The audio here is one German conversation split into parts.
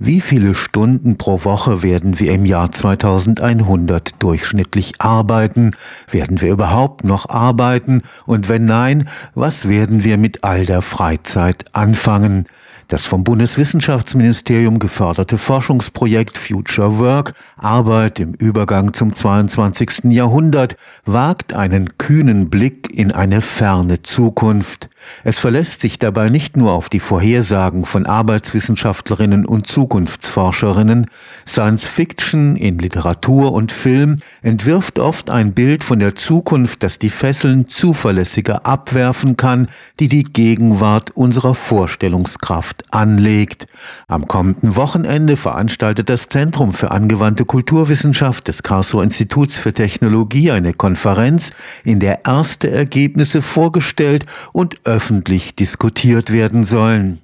Wie viele Stunden pro Woche werden wir im Jahr 2100 durchschnittlich arbeiten? Werden wir überhaupt noch arbeiten? Und wenn nein, was werden wir mit all der Freizeit anfangen? Das vom Bundeswissenschaftsministerium geförderte Forschungsprojekt Future Work Arbeit im Übergang zum 22. Jahrhundert wagt einen kühnen Blick in eine ferne Zukunft. Es verlässt sich dabei nicht nur auf die Vorhersagen von Arbeitswissenschaftlerinnen und Zukunftsforscherinnen, Science Fiction in Literatur und Film entwirft oft ein Bild von der Zukunft, das die Fesseln zuverlässiger abwerfen kann, die die Gegenwart unserer Vorstellungskraft anlegt. Am kommenden Wochenende veranstaltet das Zentrum für angewandte Kulturwissenschaft des Karlsruher Instituts für Technologie eine Konferenz, in der erste Ergebnisse vorgestellt und öffentlich diskutiert werden sollen.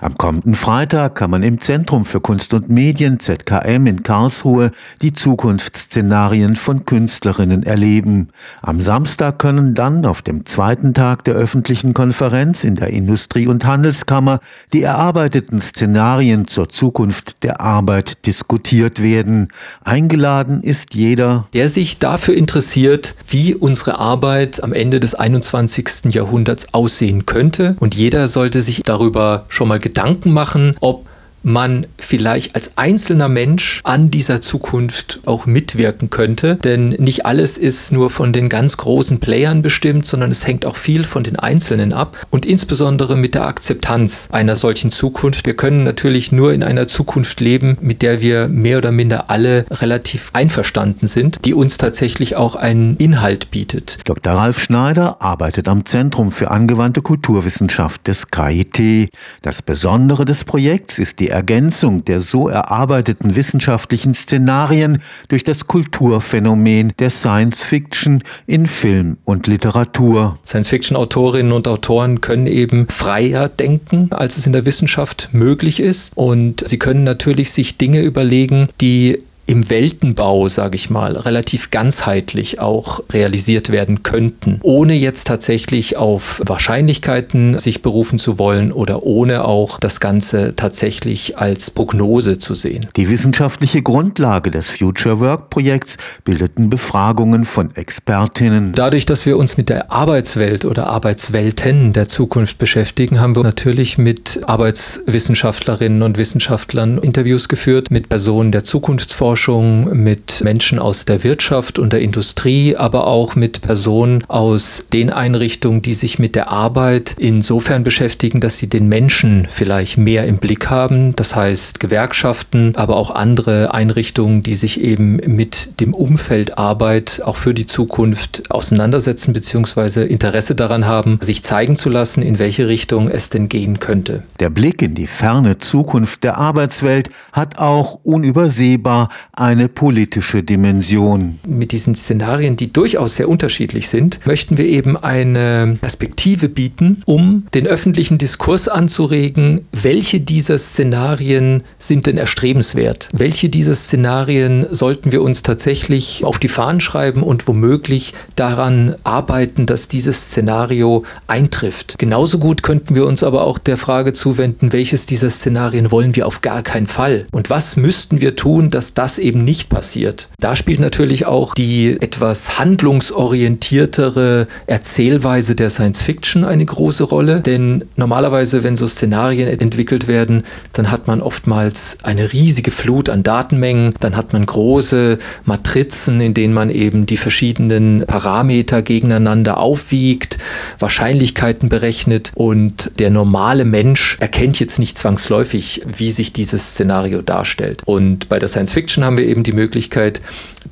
Am kommenden Freitag kann man im Zentrum für Kunst und Medien ZKM in Karlsruhe die Zukunftsszenarien von Künstlerinnen erleben. Am Samstag können dann auf dem zweiten Tag der öffentlichen Konferenz in der Industrie- und Handelskammer die erarbeiteten Szenarien zur Zukunft der Arbeit diskutiert werden. Eingeladen ist jeder, der sich dafür interessiert, wie unsere Arbeit am Ende des 21. Jahrhunderts aussehen könnte. Und jeder sollte sich darüber schon mal Gedanken machen, ob man vielleicht als einzelner Mensch an dieser Zukunft auch mitwirken könnte. Denn nicht alles ist nur von den ganz großen Playern bestimmt, sondern es hängt auch viel von den Einzelnen ab und insbesondere mit der Akzeptanz einer solchen Zukunft. Wir können natürlich nur in einer Zukunft leben, mit der wir mehr oder minder alle relativ einverstanden sind, die uns tatsächlich auch einen Inhalt bietet. Dr. Ralf Schneider arbeitet am Zentrum für angewandte Kulturwissenschaft des KIT. Das Besondere des Projekts ist die Ergänzung der so erarbeiteten wissenschaftlichen Szenarien durch das Kulturphänomen der Science Fiction in Film und Literatur. Science-Fiction-Autorinnen und Autoren können eben freier denken, als es in der Wissenschaft möglich ist. Und sie können natürlich sich Dinge überlegen, die im Weltenbau, sage ich mal, relativ ganzheitlich auch realisiert werden könnten, ohne jetzt tatsächlich auf Wahrscheinlichkeiten sich berufen zu wollen oder ohne auch das Ganze tatsächlich als Prognose zu sehen. Die wissenschaftliche Grundlage des Future Work Projekts bildeten Befragungen von Expertinnen. Dadurch, dass wir uns mit der Arbeitswelt oder Arbeitswelten der Zukunft beschäftigen, haben wir natürlich mit Arbeitswissenschaftlerinnen und Wissenschaftlern Interviews geführt, mit Personen der Zukunftsforschung Forschung mit Menschen aus der Wirtschaft und der Industrie, aber auch mit Personen aus den Einrichtungen, die sich mit der Arbeit insofern beschäftigen, dass sie den Menschen vielleicht mehr im Blick haben. Das heißt Gewerkschaften, aber auch andere Einrichtungen, die sich eben mit dem Umfeld Arbeit auch für die Zukunft auseinandersetzen bzw. Interesse daran haben, sich zeigen zu lassen, in welche Richtung es denn gehen könnte. Der Blick in die ferne Zukunft der Arbeitswelt hat auch unübersehbar eine politische Dimension. Mit diesen Szenarien, die durchaus sehr unterschiedlich sind, möchten wir eben eine Perspektive bieten, um den öffentlichen Diskurs anzuregen, welche dieser Szenarien sind denn erstrebenswert? Welche dieser Szenarien sollten wir uns tatsächlich auf die Fahnen schreiben und womöglich daran arbeiten, dass dieses Szenario eintrifft? Genauso gut könnten wir uns aber auch der Frage zuwenden, welches dieser Szenarien wollen wir auf gar keinen Fall? Und was müssten wir tun, dass das das eben nicht passiert. Da spielt natürlich auch die etwas handlungsorientiertere Erzählweise der Science Fiction eine große Rolle, denn normalerweise, wenn so Szenarien entwickelt werden, dann hat man oftmals eine riesige Flut an Datenmengen, dann hat man große Matrizen, in denen man eben die verschiedenen Parameter gegeneinander aufwiegt, Wahrscheinlichkeiten berechnet und der normale Mensch erkennt jetzt nicht zwangsläufig, wie sich dieses Szenario darstellt. Und bei der Science Fiction Haben wir eben die Möglichkeit,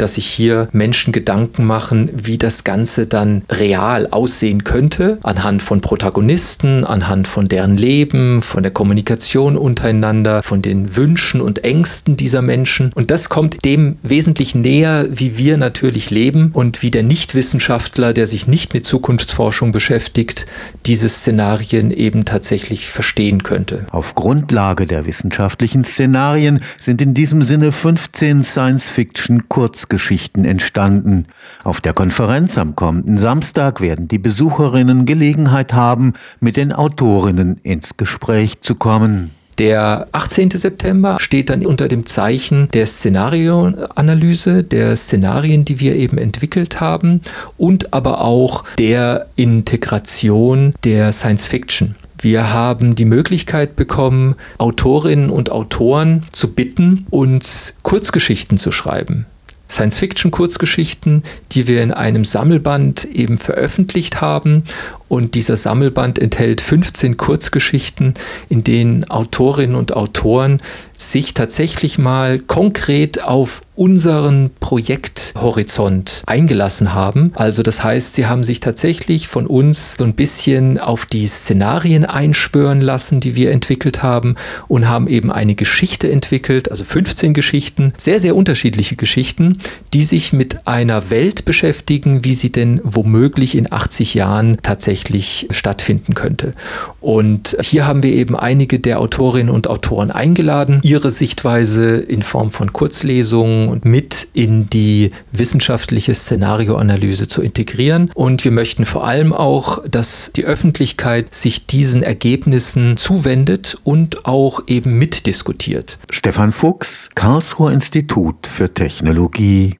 dass sich hier Menschen Gedanken machen, wie das Ganze dann real aussehen könnte, anhand von Protagonisten, anhand von deren Leben, von der Kommunikation untereinander, von den Wünschen und Ängsten dieser Menschen. Und das kommt dem wesentlich näher, wie wir natürlich leben und wie der Nichtwissenschaftler, der sich nicht mit Zukunftsforschung beschäftigt, diese Szenarien eben tatsächlich verstehen könnte. Auf Grundlage der wissenschaftlichen Szenarien sind in diesem Sinne 15 Science-Fiction-Kurz Kurzgeschichten entstanden. Auf der Konferenz am kommenden Samstag werden die Besucherinnen Gelegenheit haben, mit den Autorinnen ins Gespräch zu kommen. Der 18. September steht dann unter dem Zeichen der Szenarioanalyse, der Szenarien, die wir eben entwickelt haben und aber auch der Integration der Science Fiction. Wir haben die Möglichkeit bekommen, Autorinnen und Autoren zu bitten, uns Kurzgeschichten zu schreiben. Science-Fiction-Kurzgeschichten, die wir in einem Sammelband eben veröffentlicht haben. Und dieser Sammelband enthält 15 Kurzgeschichten, in denen Autorinnen und Autoren sich tatsächlich mal konkret auf unseren Projekthorizont eingelassen haben. Also das heißt, sie haben sich tatsächlich von uns so ein bisschen auf die Szenarien einschwören lassen, die wir entwickelt haben und haben eben eine Geschichte entwickelt, also 15 Geschichten, sehr, sehr unterschiedliche Geschichten, die sich mit einer Welt beschäftigen, wie sie denn womöglich in 80 Jahren tatsächlich stattfinden könnte. Und hier haben wir eben einige der Autorinnen und Autoren eingeladen, ihre Sichtweise in Form von Kurzlesungen mit in die wissenschaftliche Szenarioanalyse zu integrieren. Und wir möchten vor allem auch, dass die Öffentlichkeit sich diesen Ergebnissen zuwendet und auch eben mitdiskutiert. Stefan Fuchs, Karlsruher Institut für Technologie. di